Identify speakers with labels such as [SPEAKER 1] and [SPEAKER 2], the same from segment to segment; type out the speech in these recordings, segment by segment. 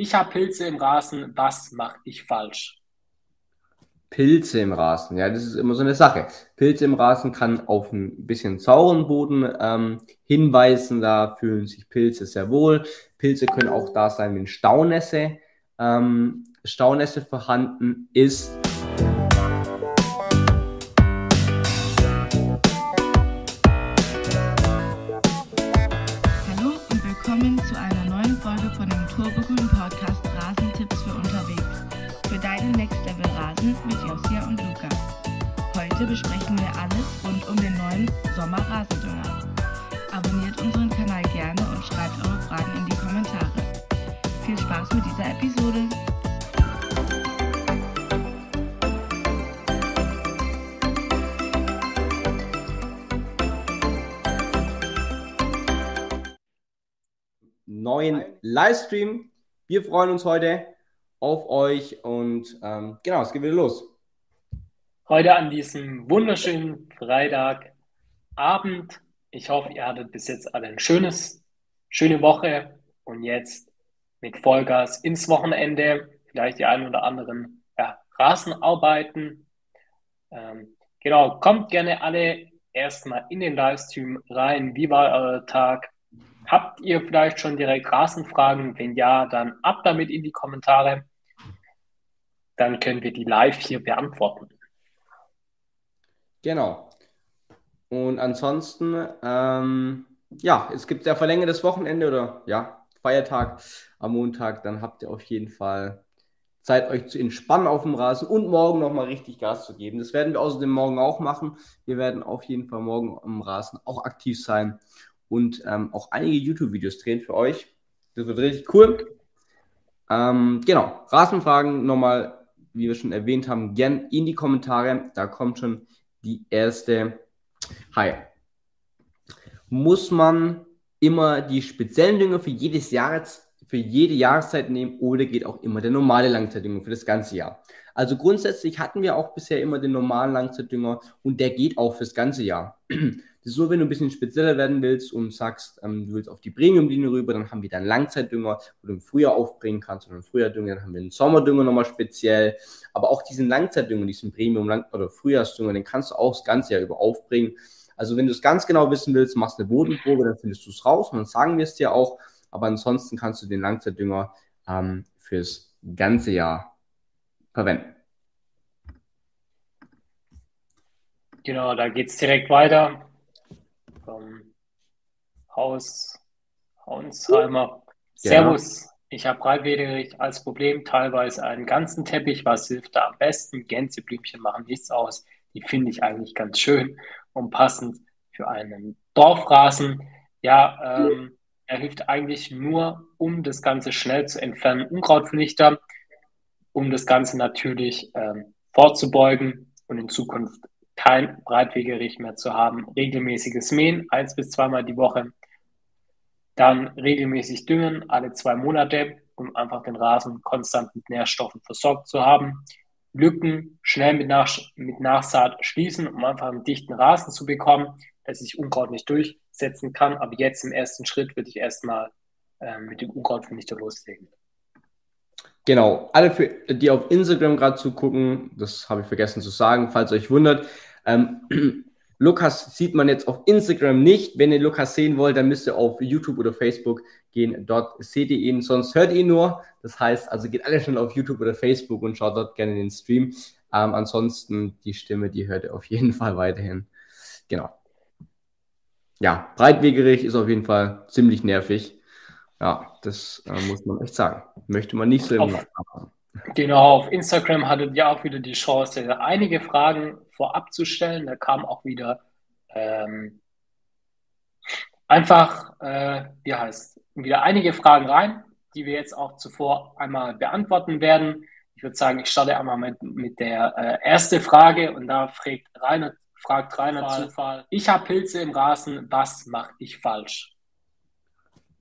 [SPEAKER 1] Ich habe Pilze im Rasen, was mache ich falsch?
[SPEAKER 2] Pilze im Rasen, ja, das ist immer so eine Sache. Pilze im Rasen kann auf ein bisschen sauren Boden ähm, hinweisen, da fühlen sich Pilze sehr wohl. Pilze können auch da sein, wenn Staunässe, ähm, Staunässe vorhanden ist.
[SPEAKER 3] Heute besprechen wir alles rund um den neuen Sommer-Rasendünger. Abonniert unseren Kanal gerne und schreibt eure Fragen in die Kommentare. Viel Spaß mit dieser Episode!
[SPEAKER 2] Neuen Livestream. Wir freuen uns heute auf euch und ähm, genau, es geht wieder los
[SPEAKER 1] heute an diesem wunderschönen Freitagabend. Ich hoffe, ihr hattet bis jetzt alle ein schönes, schöne Woche und jetzt mit Vollgas ins Wochenende. Vielleicht die einen oder anderen ja, Rasenarbeiten. Ähm, genau, kommt gerne alle erstmal in den Livestream rein. Wie war euer Tag? Habt ihr vielleicht schon direkt Rasenfragen? Wenn ja, dann ab damit in die Kommentare. Dann können wir die live hier beantworten.
[SPEAKER 2] Genau. Und ansonsten, ähm, ja, es gibt ja verlängertes Wochenende oder ja, Feiertag am Montag, dann habt ihr auf jeden Fall Zeit, euch zu entspannen auf dem Rasen und morgen nochmal richtig Gas zu geben. Das werden wir außerdem morgen auch machen. Wir werden auf jeden Fall morgen am Rasen auch aktiv sein und ähm, auch einige YouTube-Videos drehen für euch. Das wird richtig cool. Ähm, genau, Rasenfragen nochmal, wie wir schon erwähnt haben, gern in die Kommentare. Da kommt schon die erste. Hi. Muss man immer die speziellen Dünger für jedes Jahr, für jede Jahreszeit nehmen oder geht auch immer der normale Langzeitdünger für das ganze Jahr? Also grundsätzlich hatten wir auch bisher immer den normalen Langzeitdünger und der geht auch fürs ganze Jahr. Nur, wenn du ein bisschen spezieller werden willst und sagst, ähm, du willst auf die Premium-Linie rüber, dann haben wir dann Langzeitdünger, wo du im Frühjahr aufbringen kannst und im Frühjahrdünger, dann haben wir einen Sommerdünger nochmal speziell. Aber auch diesen Langzeitdünger, diesen Premium- oder Frühjahrsdünger, den kannst du auch das ganze Jahr über aufbringen. Also wenn du es ganz genau wissen willst, machst eine Bodenprobe, dann findest du es raus und dann sagen wir es dir auch. Aber ansonsten kannst du den Langzeitdünger ähm, fürs ganze Jahr verwenden.
[SPEAKER 1] Genau, da geht es direkt weiter ähm, Haus Hauensheimer. Servus. Ja. Ich habe breitwedrig als Problem teilweise einen ganzen Teppich. Was hilft da am besten? Gänseblümchen machen nichts aus. Die finde ich eigentlich ganz schön und passend für einen Dorfrasen. Ja, ähm, er hilft eigentlich nur, um das Ganze schnell zu entfernen. Unkrautvernichter, um das Ganze natürlich ähm, vorzubeugen und in Zukunft kein Breitwegerich mehr zu haben. Regelmäßiges Mähen, eins bis zweimal die Woche. Dann regelmäßig düngen, alle zwei Monate, um einfach den Rasen konstant mit Nährstoffen versorgt zu haben. Lücken schnell mit, Nach mit Nachsaat schließen, um einfach einen dichten Rasen zu bekommen, dass sich Unkraut nicht durchsetzen kann. Aber jetzt im ersten Schritt würde ich erstmal äh, mit dem Unkrautvernichter loslegen.
[SPEAKER 2] Genau, alle, für, die auf Instagram gerade zugucken, das habe ich vergessen zu sagen, falls euch wundert, ähm, Lukas sieht man jetzt auf Instagram nicht. Wenn ihr Lukas sehen wollt, dann müsst ihr auf YouTube oder Facebook gehen. Dort seht ihr ihn, sonst hört ihr ihn nur. Das heißt, also geht alle schnell auf YouTube oder Facebook und schaut dort gerne den Stream. Ähm, ansonsten die Stimme, die hört ihr auf jeden Fall weiterhin. Genau. Ja, breitwegerig ist auf jeden Fall ziemlich nervig. Ja, das äh, muss man echt sagen. Möchte man nicht so im
[SPEAKER 1] auf, Genau, auf Instagram hattet ihr auch wieder die Chance, einige Fragen vorab zu stellen. Da kamen auch wieder ähm, einfach, äh, wie heißt, wieder einige Fragen rein, die wir jetzt auch zuvor einmal beantworten werden. Ich würde sagen, ich starte einmal mit, mit der äh, erste Frage und da fragt Rainer, fragt Rainer Zufall. Ich habe Pilze im Rasen, was mache ich falsch?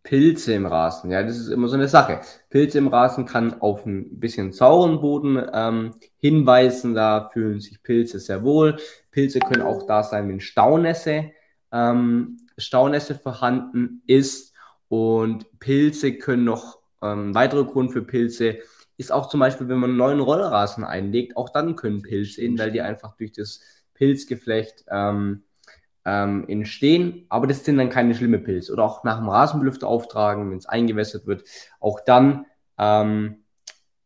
[SPEAKER 2] Pilze im Rasen, ja, das ist immer so eine Sache. Pilze im Rasen kann auf ein bisschen sauren Boden ähm, hinweisen, da fühlen sich Pilze sehr wohl. Pilze können auch da sein, wenn Staunässe, ähm, Staunässe vorhanden ist und Pilze können noch ähm, weitere Grund für Pilze ist auch zum Beispiel, wenn man einen neuen Rollrasen einlegt, auch dann können Pilze in, weil die einfach durch das Pilzgeflecht ähm, ähm, entstehen. Aber das sind dann keine schlimmen Pilze. Oder auch nach dem Rasenbelüfter auftragen, wenn es eingewässert wird. Auch dann, ähm,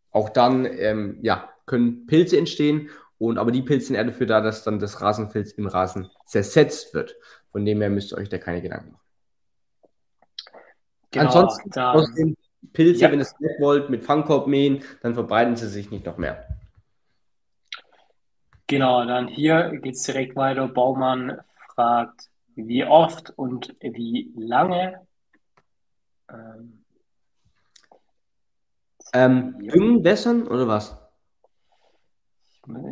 [SPEAKER 2] auch dann ähm, ja, können Pilze entstehen. Und aber die Pilze sind eher dafür da, dass dann das Rasenfilz im Rasen zersetzt wird. Von dem her müsst ihr euch da keine Gedanken machen. Genau, Ansonsten da, aus den Pilze, ja. wenn ihr es nicht wollt, mit Fangkorb mähen, dann verbreiten sie sich nicht noch mehr.
[SPEAKER 1] Genau, dann hier geht es direkt weiter. Baumann fragt, wie oft und wie lange.
[SPEAKER 2] Ähm, ähm, düngen, wässern oder was?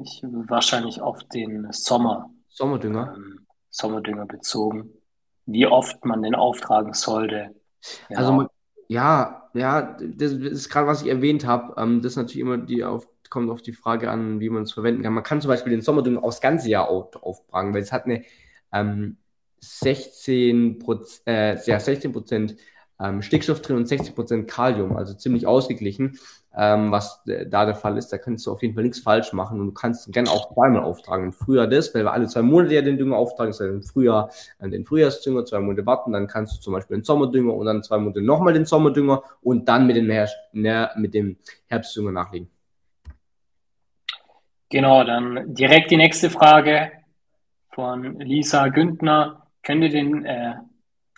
[SPEAKER 1] Ich, wahrscheinlich auf den Sommer.
[SPEAKER 2] Sommerdünger. Ähm,
[SPEAKER 1] Sommerdünger bezogen. Wie oft man den auftragen sollte.
[SPEAKER 2] Genau. Also ja, ja, das ist gerade, was ich erwähnt habe. Ähm, das ist natürlich immer die auf, kommt auf die Frage an, wie man es verwenden kann. Man kann zum Beispiel den Sommerdünger aufs ganze Jahr auf, aufbringen, weil es hat eine ähm, 16 äh, ja, 16 Prozent ähm, Stickstoff drin und 60 Prozent Kalium, also ziemlich ausgeglichen, ähm, was äh, da der Fall ist. Da kannst du auf jeden Fall nichts falsch machen und du kannst gerne auch zweimal auftragen. Im Frühjahr das, weil wir alle zwei Monate ja den Dünger auftragen, das heißt im Frühjahr äh, den Frühjahrsdünger, zwei Monate warten, dann kannst du zum Beispiel den Sommerdünger und dann zwei Monate nochmal den Sommerdünger und dann mit dem, Her ne, mit dem Herbstdünger nachlegen.
[SPEAKER 1] Genau, dann direkt die nächste Frage von Lisa Güntner. Könnt ihr den äh,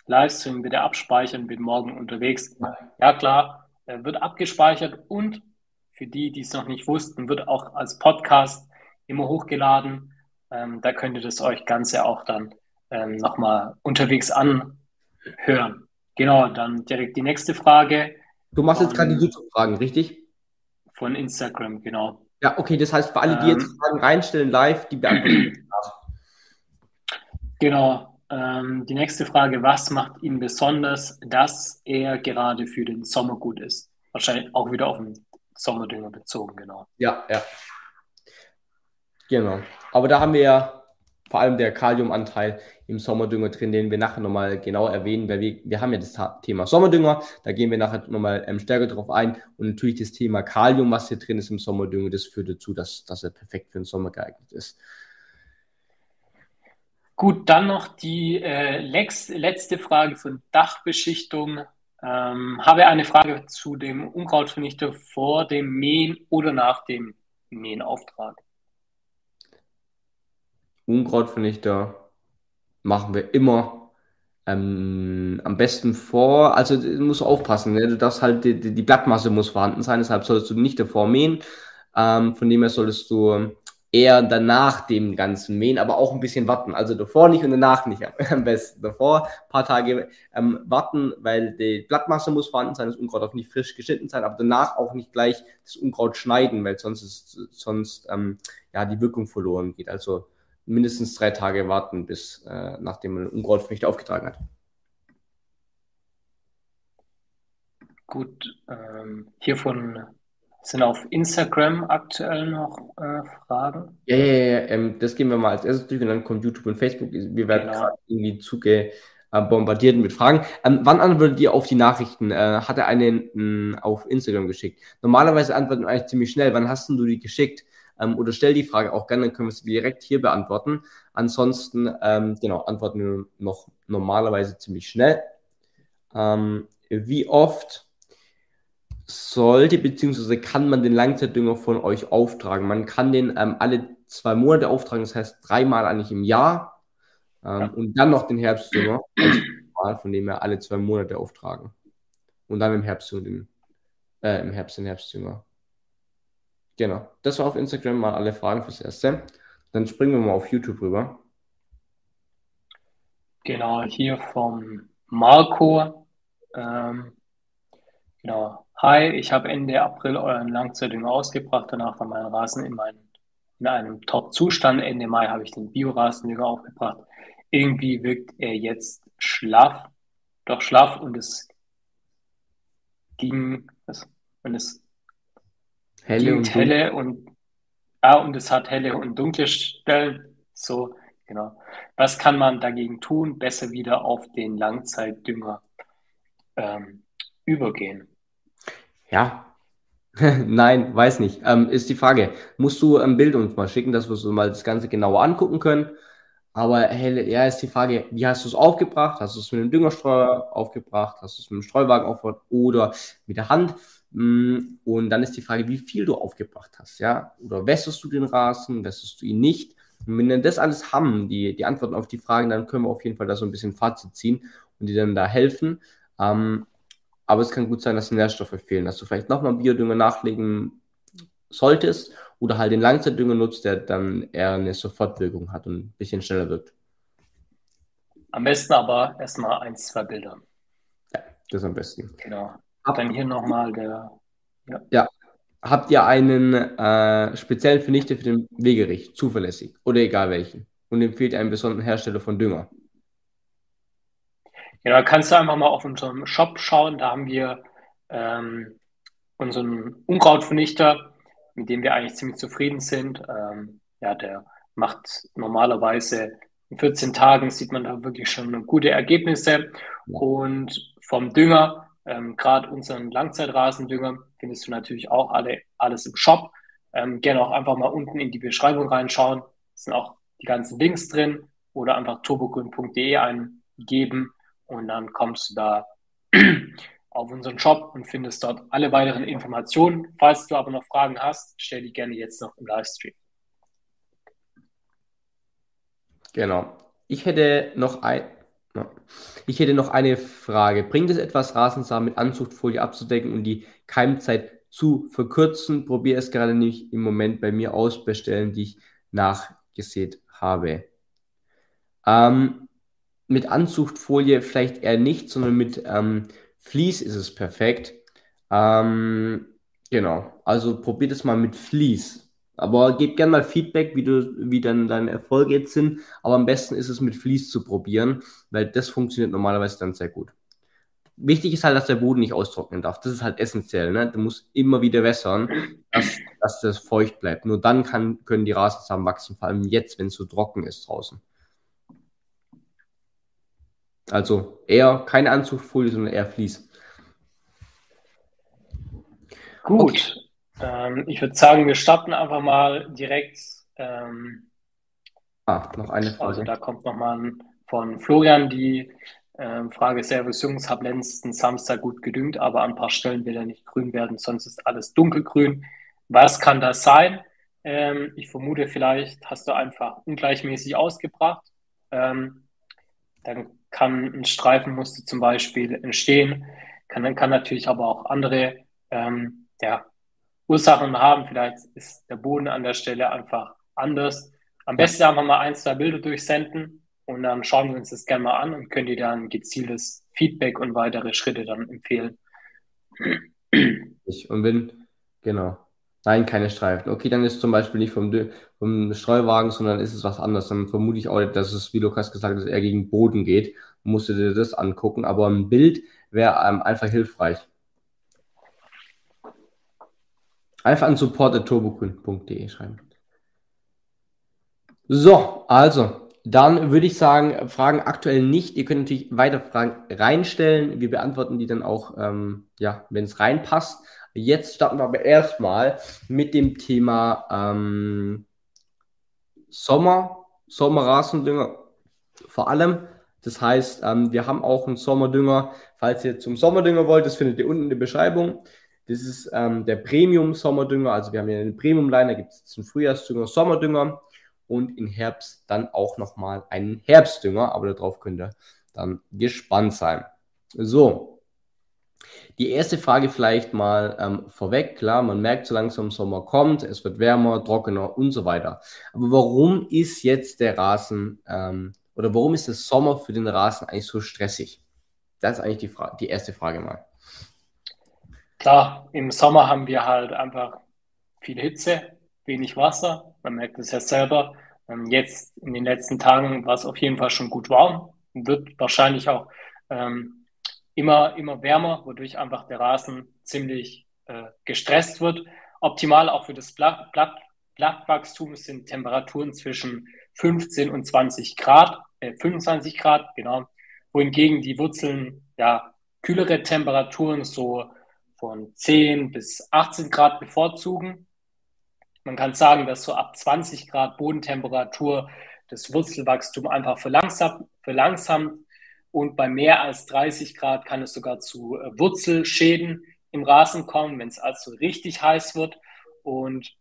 [SPEAKER 1] Livestream bitte abspeichern, bin morgen unterwegs? Ja, klar, er wird abgespeichert und für die, die es noch nicht wussten, wird auch als Podcast immer hochgeladen. Ähm, da könnt ihr das euch Ganze auch dann ähm, nochmal unterwegs anhören. Genau, dann direkt die nächste Frage.
[SPEAKER 2] Du machst jetzt gerade die YouTube-Fragen, richtig?
[SPEAKER 1] Von Instagram, genau.
[SPEAKER 2] Ja, okay, das heißt, für alle, die jetzt ähm, Fragen reinstellen live, die beantworten
[SPEAKER 1] Genau. Ähm, die nächste Frage, was macht ihn besonders, dass er gerade für den Sommer gut ist? Wahrscheinlich auch wieder auf den Sommerdünger bezogen, genau.
[SPEAKER 2] Ja, ja. Genau. Aber da haben wir ja vor allem der Kaliumanteil im Sommerdünger drin, den wir nachher nochmal genau erwähnen, weil wir, wir haben ja das Thema Sommerdünger, da gehen wir nachher nochmal ähm, stärker drauf ein und natürlich das Thema Kalium, was hier drin ist im Sommerdünger, das führt dazu, dass, dass er perfekt für den Sommer geeignet ist.
[SPEAKER 1] Gut, dann noch die äh, letzte Frage von Dachbeschichtung. Ähm, habe eine Frage zu dem Unkrautvernichter vor dem Mähen oder nach dem Mähenauftrag.
[SPEAKER 2] Unkrautvernichter machen wir immer ähm, am besten vor. Also du musst aufpassen, ne? du darfst halt die, die, Blattmasse muss vorhanden sein, deshalb solltest du nicht davor mähen. Ähm, von dem her solltest du eher danach dem ganzen Mähen, aber auch ein bisschen warten. Also davor nicht und danach nicht. Am besten davor ein paar Tage ähm, warten, weil die Blattmasse muss vorhanden sein, das Unkraut darf nicht frisch geschnitten sein, aber danach auch nicht gleich das Unkraut schneiden, weil sonst ist, sonst ähm, ja die Wirkung verloren geht. Also mindestens drei Tage warten, bis äh, nachdem man Unkrautfrüchte aufgetragen hat.
[SPEAKER 1] Gut, ähm, hier von sind auf Instagram aktuell noch äh, Fragen?
[SPEAKER 2] Ja, ja, ja, ähm, das gehen wir mal als erstes durch und dann kommt YouTube und Facebook. Wir werden genau. gerade irgendwie zuge äh, bombardiert mit Fragen. Ähm, wann antwortet ihr auf die Nachrichten? Äh, hat er einen mh, auf Instagram geschickt? Normalerweise antworten wir eigentlich ziemlich schnell. Wann hast du die geschickt? Ähm, oder stell die Frage auch gerne, dann können wir sie direkt hier beantworten. Ansonsten, ähm, genau, antworten wir noch normalerweise ziemlich schnell. Ähm, wie oft sollte bzw. kann man den Langzeitdünger von euch auftragen. Man kann den ähm, alle zwei Monate auftragen, das heißt dreimal eigentlich im Jahr ähm, ja. und dann noch den Herbstdünger, von dem her alle zwei Monate auftragen. Und dann im Herbst den, äh, im Herbst den Herbstdünger. Genau. Das war auf Instagram mal alle Fragen fürs Erste. Dann springen wir mal auf YouTube rüber.
[SPEAKER 1] Genau, hier vom Marco. Ähm, genau. Hi, ich habe Ende April euren Langzeitdünger ausgebracht. Danach war mein Rasen in, mein, in einem Top-Zustand. Ende Mai habe ich den Biorasendünger aufgebracht. Irgendwie wirkt er jetzt schlaff, doch schlaff und es ging, und es helle und helle und ah, und es hat helle und dunkle Stellen. So, genau. Was kann man dagegen tun? Besser wieder auf den Langzeitdünger ähm, übergehen.
[SPEAKER 2] Ja, Nein, weiß nicht. Ähm, ist die Frage. Musst du ein Bild uns mal schicken, dass wir uns mal das Ganze genauer angucken können? Aber hey, ja, ist die Frage, wie hast du es aufgebracht? Hast du es mit dem Düngerstreuer aufgebracht? Hast du es mit dem Streuwagen aufgebracht oder mit der Hand? Mm, und dann ist die Frage, wie viel du aufgebracht hast, ja? Oder wässerst du den Rasen, wässerst du ihn nicht? Und wenn wir das alles haben, die, die Antworten auf die Fragen, dann können wir auf jeden Fall da so ein bisschen Fazit ziehen und dir dann da helfen. Ähm, aber es kann gut sein, dass die Nährstoffe fehlen, dass du vielleicht nochmal Biodünger nachlegen solltest oder halt den Langzeitdünger nutzt, der dann eher eine Sofortwirkung hat und ein bisschen schneller wirkt.
[SPEAKER 1] Am besten aber erstmal ein, zwei Bilder.
[SPEAKER 2] Ja, das ist am besten.
[SPEAKER 1] Genau. Hab, dann hier nochmal der.
[SPEAKER 2] Ja. ja. Habt ihr einen äh, speziellen Vernichter für den Wegerich, zuverlässig oder egal welchen? Und empfiehlt einen besonderen Hersteller von Dünger?
[SPEAKER 1] Ja, da kannst du einfach mal auf unserem Shop schauen. Da haben wir ähm, unseren Unkrautvernichter, mit dem wir eigentlich ziemlich zufrieden sind. Ähm, ja, der macht normalerweise in 14 Tagen sieht man da wirklich schon gute Ergebnisse. Ja. Und vom Dünger, ähm, gerade unseren Langzeitrasendünger, findest du natürlich auch alle, alles im Shop. Ähm, gerne auch einfach mal unten in die Beschreibung reinschauen. Da sind auch die ganzen Links drin oder einfach turbogrün.de eingeben und dann kommst du da auf unseren Shop und findest dort alle weiteren Informationen. Falls du aber noch Fragen hast, stell die gerne jetzt noch im Livestream.
[SPEAKER 2] Genau. Ich hätte noch ein, ich hätte noch eine Frage. Bringt es etwas, Rasensamen mit Anzuchtfolie abzudecken und die Keimzeit zu verkürzen? Probiere es gerade nicht im Moment bei mir aus, bestellen, die ich nachgesät habe. Ähm, mit Anzuchtfolie vielleicht eher nicht, sondern mit ähm, Vlies ist es perfekt. Ähm, genau, also probiert es mal mit Vlies. Aber gebt gerne mal Feedback, wie, du, wie dann deine Erfolge jetzt sind. Aber am besten ist es mit Vlies zu probieren, weil das funktioniert normalerweise dann sehr gut. Wichtig ist halt, dass der Boden nicht austrocknen darf. Das ist halt essentiell. Ne? Du musst immer wieder wässern, dass, dass das feucht bleibt. Nur dann kann, können die Rasensamen wachsen, vor allem jetzt, wenn es so trocken ist draußen. Also eher keine Anzuchtfolie, sondern eher Vlies.
[SPEAKER 1] Gut. Okay. Ähm, ich würde sagen, wir starten einfach mal direkt. Ähm,
[SPEAKER 2] ah, noch eine
[SPEAKER 1] Frage. Also da kommt nochmal von Florian die ähm, Frage: Servus Jungs, hab letzten Samstag gut gedüngt, aber an ein paar Stellen will er nicht grün werden, sonst ist alles dunkelgrün. Was kann das sein? Ähm, ich vermute, vielleicht hast du einfach ungleichmäßig ausgebracht. Ähm, dann kann ein Streifenmuster zum Beispiel entstehen, kann, kann natürlich aber auch andere ähm, ja, Ursachen haben. Vielleicht ist der Boden an der Stelle einfach anders. Am besten einfach mal ein, zwei Bilder durchsenden und dann schauen wir uns das gerne mal an und können dir dann gezieltes Feedback und weitere Schritte dann empfehlen.
[SPEAKER 2] Ich, und wenn, genau. Nein, keine Streifen. Okay, dann ist zum Beispiel nicht vom, vom Streuwagen, sondern ist es was anderes. Dann vermute ich auch, dass es, wie Lukas gesagt hat, eher gegen Boden geht. Musst du dir das angucken. Aber ein Bild wäre ähm, einfach hilfreich. Einfach an support.turbogrün.de schreiben. So, also, dann würde ich sagen, Fragen aktuell nicht. Ihr könnt natürlich weiter Fragen reinstellen. Wir beantworten die dann auch, ähm, ja, wenn es reinpasst. Jetzt starten wir aber erstmal mit dem Thema ähm, Sommer, Sommerrasendünger vor allem. Das heißt, ähm, wir haben auch einen Sommerdünger. Falls ihr zum Sommerdünger wollt, das findet ihr unten in der Beschreibung. Das ist ähm, der Premium-Sommerdünger. Also wir haben hier eine Premium-Line, da gibt es einen Frühjahrsdünger, Sommerdünger und im Herbst dann auch nochmal einen Herbstdünger. Aber darauf könnt ihr dann gespannt sein. So, die erste Frage vielleicht mal ähm, vorweg. Klar, man merkt so langsam, Sommer kommt, es wird wärmer, trockener und so weiter. Aber warum ist jetzt der Rasen ähm, oder warum ist der Sommer für den Rasen eigentlich so stressig? Das ist eigentlich die, Fra die erste Frage mal.
[SPEAKER 1] Klar, im Sommer haben wir halt einfach viel Hitze, wenig Wasser. Man merkt es ja selber. Ähm, jetzt in den letzten Tagen war es auf jeden Fall schon gut warm. Wird wahrscheinlich auch ähm, immer, immer wärmer, wodurch einfach der Rasen ziemlich äh, gestresst wird. Optimal auch für das Blatt, Blatt, Blattwachstum sind Temperaturen zwischen 15 und 20 Grad, äh, 25 Grad, genau. Wohingegen die Wurzeln ja kühlere Temperaturen, so von 10 bis 18 Grad bevorzugen. Man kann sagen, dass so ab 20 Grad Bodentemperatur das Wurzelwachstum einfach verlangsamt, verlangsamt und bei mehr als 30 Grad kann es sogar zu äh, Wurzelschäden im Rasen kommen, wenn es also richtig heiß wird. Und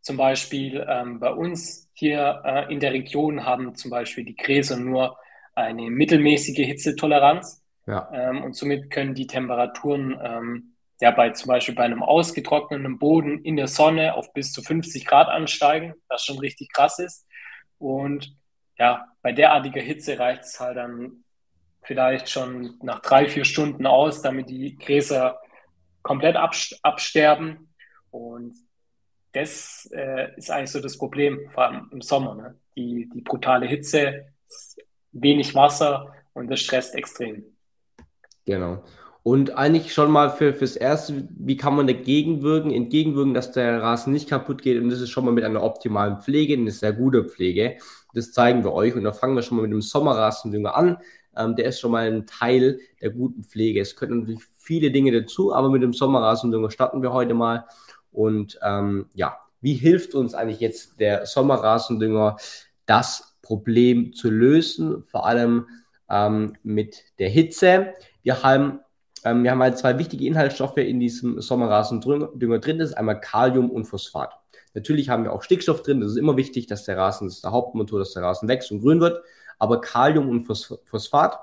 [SPEAKER 1] zum Beispiel ähm, bei uns hier äh, in der Region haben zum Beispiel die Gräser nur eine mittelmäßige Hitzetoleranz. Ja. Ähm, und somit können die Temperaturen ähm, ja bei zum Beispiel bei einem ausgetrockneten Boden in der Sonne auf bis zu 50 Grad ansteigen, was schon richtig krass ist. Und ja, bei derartiger Hitze reicht es halt dann vielleicht schon nach drei, vier Stunden aus, damit die Gräser komplett absterben. Und das äh, ist eigentlich so das Problem, vor allem im Sommer. Ne? Die, die brutale Hitze, wenig Wasser und das stresst extrem.
[SPEAKER 2] Genau. Und eigentlich schon mal für, fürs Erste, wie kann man dagegen wirken, entgegenwirken, dass der Rasen nicht kaputt geht? Und das ist schon mal mit einer optimalen Pflege, eine sehr gute Pflege. Das zeigen wir euch. Und da fangen wir schon mal mit dem Sommerrasendünger an. Ähm, der ist schon mal ein Teil der guten Pflege. Es können natürlich viele Dinge dazu, aber mit dem Sommerrasendünger starten wir heute mal. Und ähm, ja, wie hilft uns eigentlich jetzt der Sommerrasendünger, das Problem zu lösen, vor allem ähm, mit der Hitze? Wir haben ähm, wir haben halt zwei wichtige Inhaltsstoffe in diesem Sommerrasendünger drin. Das ist einmal Kalium und Phosphat. Natürlich haben wir auch Stickstoff drin. Das ist immer wichtig, dass der Rasen, das ist der Hauptmotor, dass der Rasen wächst und grün wird. Aber Kalium und Phosphat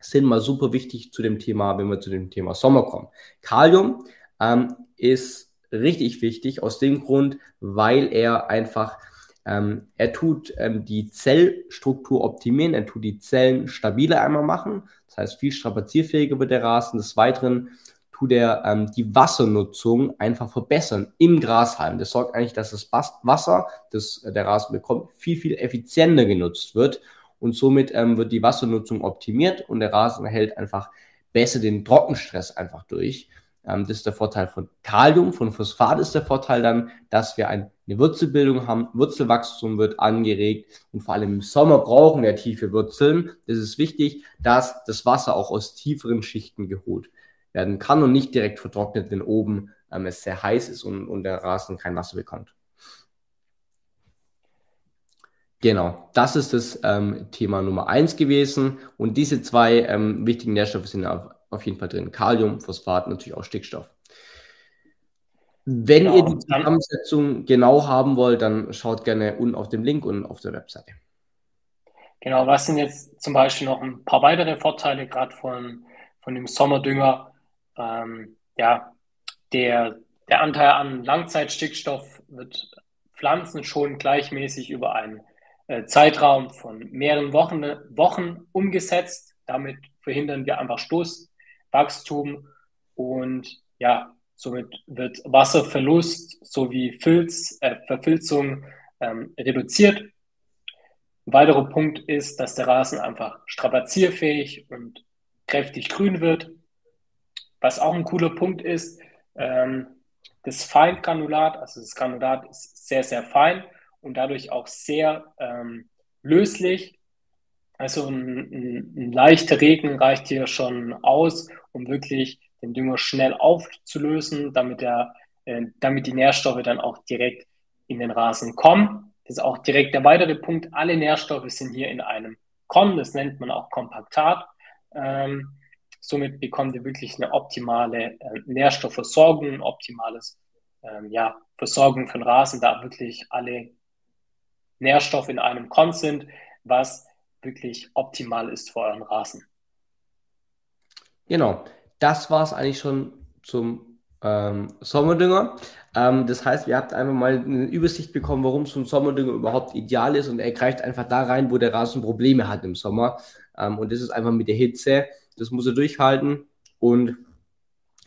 [SPEAKER 2] sind mal super wichtig zu dem Thema, wenn wir zu dem Thema Sommer kommen. Kalium ähm, ist richtig wichtig aus dem Grund, weil er einfach ähm, er tut ähm, die Zellstruktur optimieren, er tut die Zellen stabiler einmal machen, das heißt viel strapazierfähiger wird der Rasen. Des Weiteren tut er ähm, die Wassernutzung einfach verbessern im Grashalm. Das sorgt eigentlich, dass das Wasser, das äh, der Rasen bekommt, viel, viel effizienter genutzt wird und somit ähm, wird die Wassernutzung optimiert und der Rasen erhält einfach besser den Trockenstress einfach durch. Ähm, das ist der Vorteil von Kalium, von Phosphat ist der Vorteil dann, dass wir ein, eine Wurzelbildung haben, Wurzelwachstum wird angeregt und vor allem im Sommer brauchen wir tiefe Wurzeln. Das ist wichtig, dass das Wasser auch aus tieferen Schichten geholt werden kann und nicht direkt vertrocknet, wenn oben ähm, es sehr heiß ist und, und der Rasen kein Wasser bekommt. Genau, das ist das ähm, Thema Nummer eins gewesen. Und diese zwei ähm, wichtigen Nährstoffe sind auf, auf jeden Fall drin. Kalium, Phosphat, natürlich auch Stickstoff. Wenn genau. ihr die Zusammensetzung genau haben wollt, dann schaut gerne unten auf dem Link und auf der Webseite.
[SPEAKER 1] Genau, was sind jetzt zum Beispiel noch ein paar weitere Vorteile, gerade von, von dem Sommerdünger? Ähm, ja, der, der Anteil an Langzeitstickstoff wird Pflanzen schon gleichmäßig über einen Zeitraum von mehreren Wochen, Wochen umgesetzt. Damit verhindern wir einfach Stoß, Wachstum und ja, somit wird Wasserverlust sowie Filz, äh, Verfilzung ähm, reduziert. Ein weiterer Punkt ist, dass der Rasen einfach strapazierfähig und kräftig grün wird. Was auch ein cooler Punkt ist, ähm, das Feingranulat, also das Granulat ist sehr, sehr fein und dadurch auch sehr ähm, löslich. Also ein, ein, ein leichter Regen reicht hier schon aus, um wirklich den Dünger schnell aufzulösen, damit, der, äh, damit die Nährstoffe dann auch direkt in den Rasen kommen. Das ist auch direkt der weitere Punkt. Alle Nährstoffe sind hier in einem Korn, das nennt man auch Kompaktat. Ähm, somit bekommt ihr wirklich eine optimale äh, Nährstoffversorgung, optimales ähm, ja, Versorgung von Rasen, da wirklich alle Nährstoffe in einem Korn sind, was wirklich optimal ist für euren Rasen.
[SPEAKER 2] Genau, das war es eigentlich schon zum ähm, Sommerdünger. Ähm, das heißt, ihr habt einfach mal eine Übersicht bekommen, warum so ein Sommerdünger überhaupt ideal ist und er greift einfach da rein, wo der Rasen Probleme hat im Sommer. Ähm, und das ist einfach mit der Hitze. Das muss er durchhalten und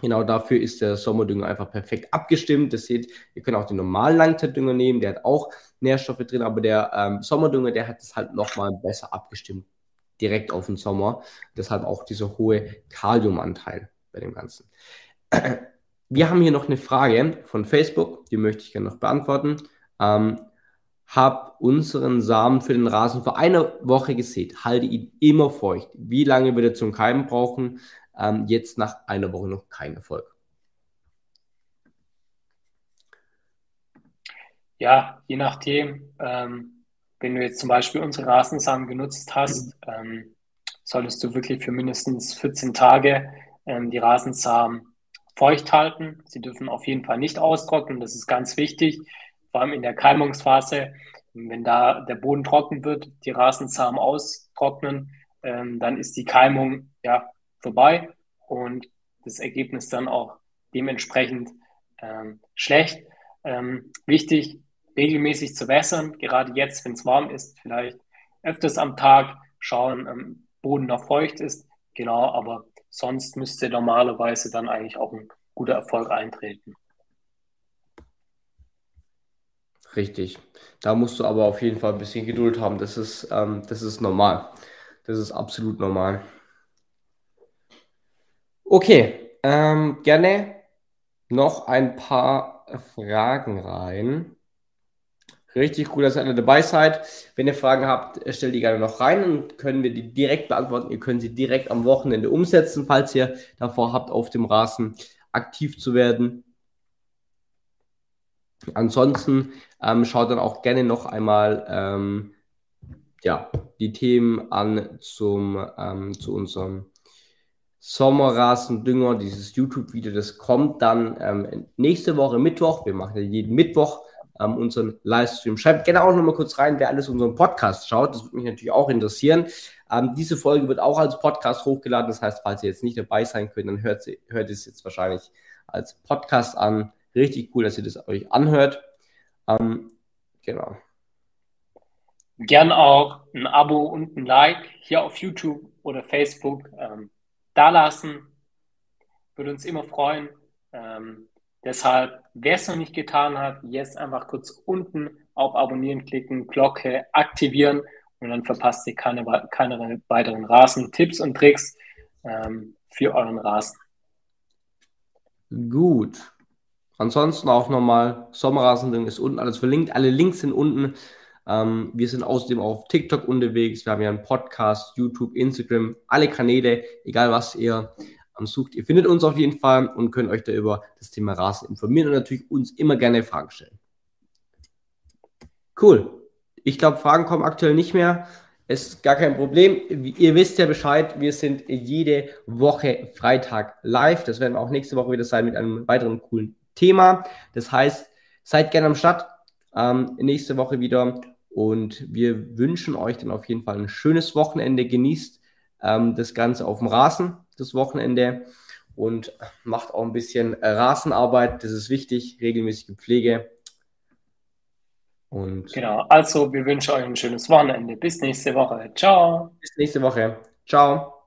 [SPEAKER 2] Genau dafür ist der Sommerdünger einfach perfekt abgestimmt. Das seht, ihr könnt auch den normalen Langzeitdünger nehmen, der hat auch Nährstoffe drin, aber der ähm, Sommerdünger, der hat es halt nochmal besser abgestimmt, direkt auf den Sommer. Deshalb auch dieser hohe Kaliumanteil bei dem Ganzen. Wir haben hier noch eine Frage von Facebook, die möchte ich gerne noch beantworten. Ähm, hab unseren Samen für den Rasen vor einer Woche gesät, halte ihn immer feucht. Wie lange wird er zum Keimen brauchen? ähm, jetzt nach einer Woche noch kein Erfolg.
[SPEAKER 1] Ja, je nachdem, ähm, wenn du jetzt zum Beispiel unsere Rasensamen genutzt hast, ähm, solltest du wirklich für mindestens 14 Tage ähm, die Rasensamen feucht halten. Sie dürfen auf jeden Fall nicht austrocknen, das ist ganz wichtig, vor allem in der Keimungsphase. Wenn da der Boden trocken wird, die Rasensamen austrocknen, ähm, dann ist die Keimung ja vorbei und das Ergebnis dann auch dementsprechend ähm, schlecht. Ähm, wichtig, regelmäßig zu wässern, gerade jetzt, wenn es warm ist, vielleicht öfters am Tag schauen, ähm, Boden noch feucht ist, genau, aber sonst müsste normalerweise dann eigentlich auch ein guter Erfolg eintreten.
[SPEAKER 2] Richtig. Da musst du aber auf jeden Fall ein bisschen Geduld haben. Das ist, ähm, das ist normal. Das ist absolut normal. Okay, ähm, gerne noch ein paar Fragen rein. Richtig cool, dass ihr alle dabei seid. Wenn ihr Fragen habt, stellt die gerne noch rein und können wir die direkt beantworten. Ihr könnt sie direkt am Wochenende umsetzen, falls ihr davor habt, auf dem Rasen aktiv zu werden. Ansonsten ähm, schaut dann auch gerne noch einmal ähm, ja, die Themen an zum, ähm, zu unserem Sommerrasendünger, dieses YouTube-Video, das kommt dann ähm, nächste Woche Mittwoch. Wir machen ja jeden Mittwoch ähm, unseren Livestream. Schreibt gerne auch noch mal kurz rein, wer alles unseren Podcast schaut. Das würde mich natürlich auch interessieren. Ähm, diese Folge wird auch als Podcast hochgeladen. Das heißt, falls ihr jetzt nicht dabei sein könnt, dann hört, sie, hört es jetzt wahrscheinlich als Podcast an. Richtig cool, dass ihr das euch anhört. Ähm, genau.
[SPEAKER 1] Gern auch ein Abo und ein Like hier auf YouTube oder Facebook ähm, da lassen. Würde uns immer freuen. Ähm, deshalb, wer es noch nicht getan hat, jetzt einfach kurz unten auf Abonnieren klicken, Glocke aktivieren und dann verpasst ihr keine, keine weiteren Rasen, Tipps und Tricks ähm, für euren Rasen.
[SPEAKER 2] Gut. Ansonsten auch nochmal, Sommerrasending ist unten alles verlinkt. Alle Links sind unten. Ähm, wir sind außerdem auf TikTok unterwegs. Wir haben ja einen Podcast, YouTube, Instagram, alle Kanäle, egal was ihr ähm, sucht. Ihr findet uns auf jeden Fall und könnt euch da über das Thema Rasen informieren und natürlich uns immer gerne Fragen stellen. Cool. Ich glaube, Fragen kommen aktuell nicht mehr. Ist gar kein Problem. Ihr wisst ja Bescheid, wir sind jede Woche Freitag live. Das werden wir auch nächste Woche wieder sein mit einem weiteren coolen Thema. Das heißt, seid gerne am Start. Ähm, nächste Woche wieder. Und wir wünschen euch dann auf jeden Fall ein schönes Wochenende. Genießt ähm, das Ganze auf dem Rasen, das Wochenende. Und macht auch ein bisschen Rasenarbeit. Das ist wichtig. Regelmäßige Pflege.
[SPEAKER 1] Und genau, also wir wünschen euch ein schönes Wochenende. Bis nächste Woche. Ciao.
[SPEAKER 2] Bis nächste Woche. Ciao.